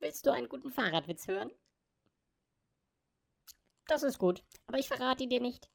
Willst du einen guten Fahrradwitz hören? Das ist gut, aber ich verrate ihn dir nicht.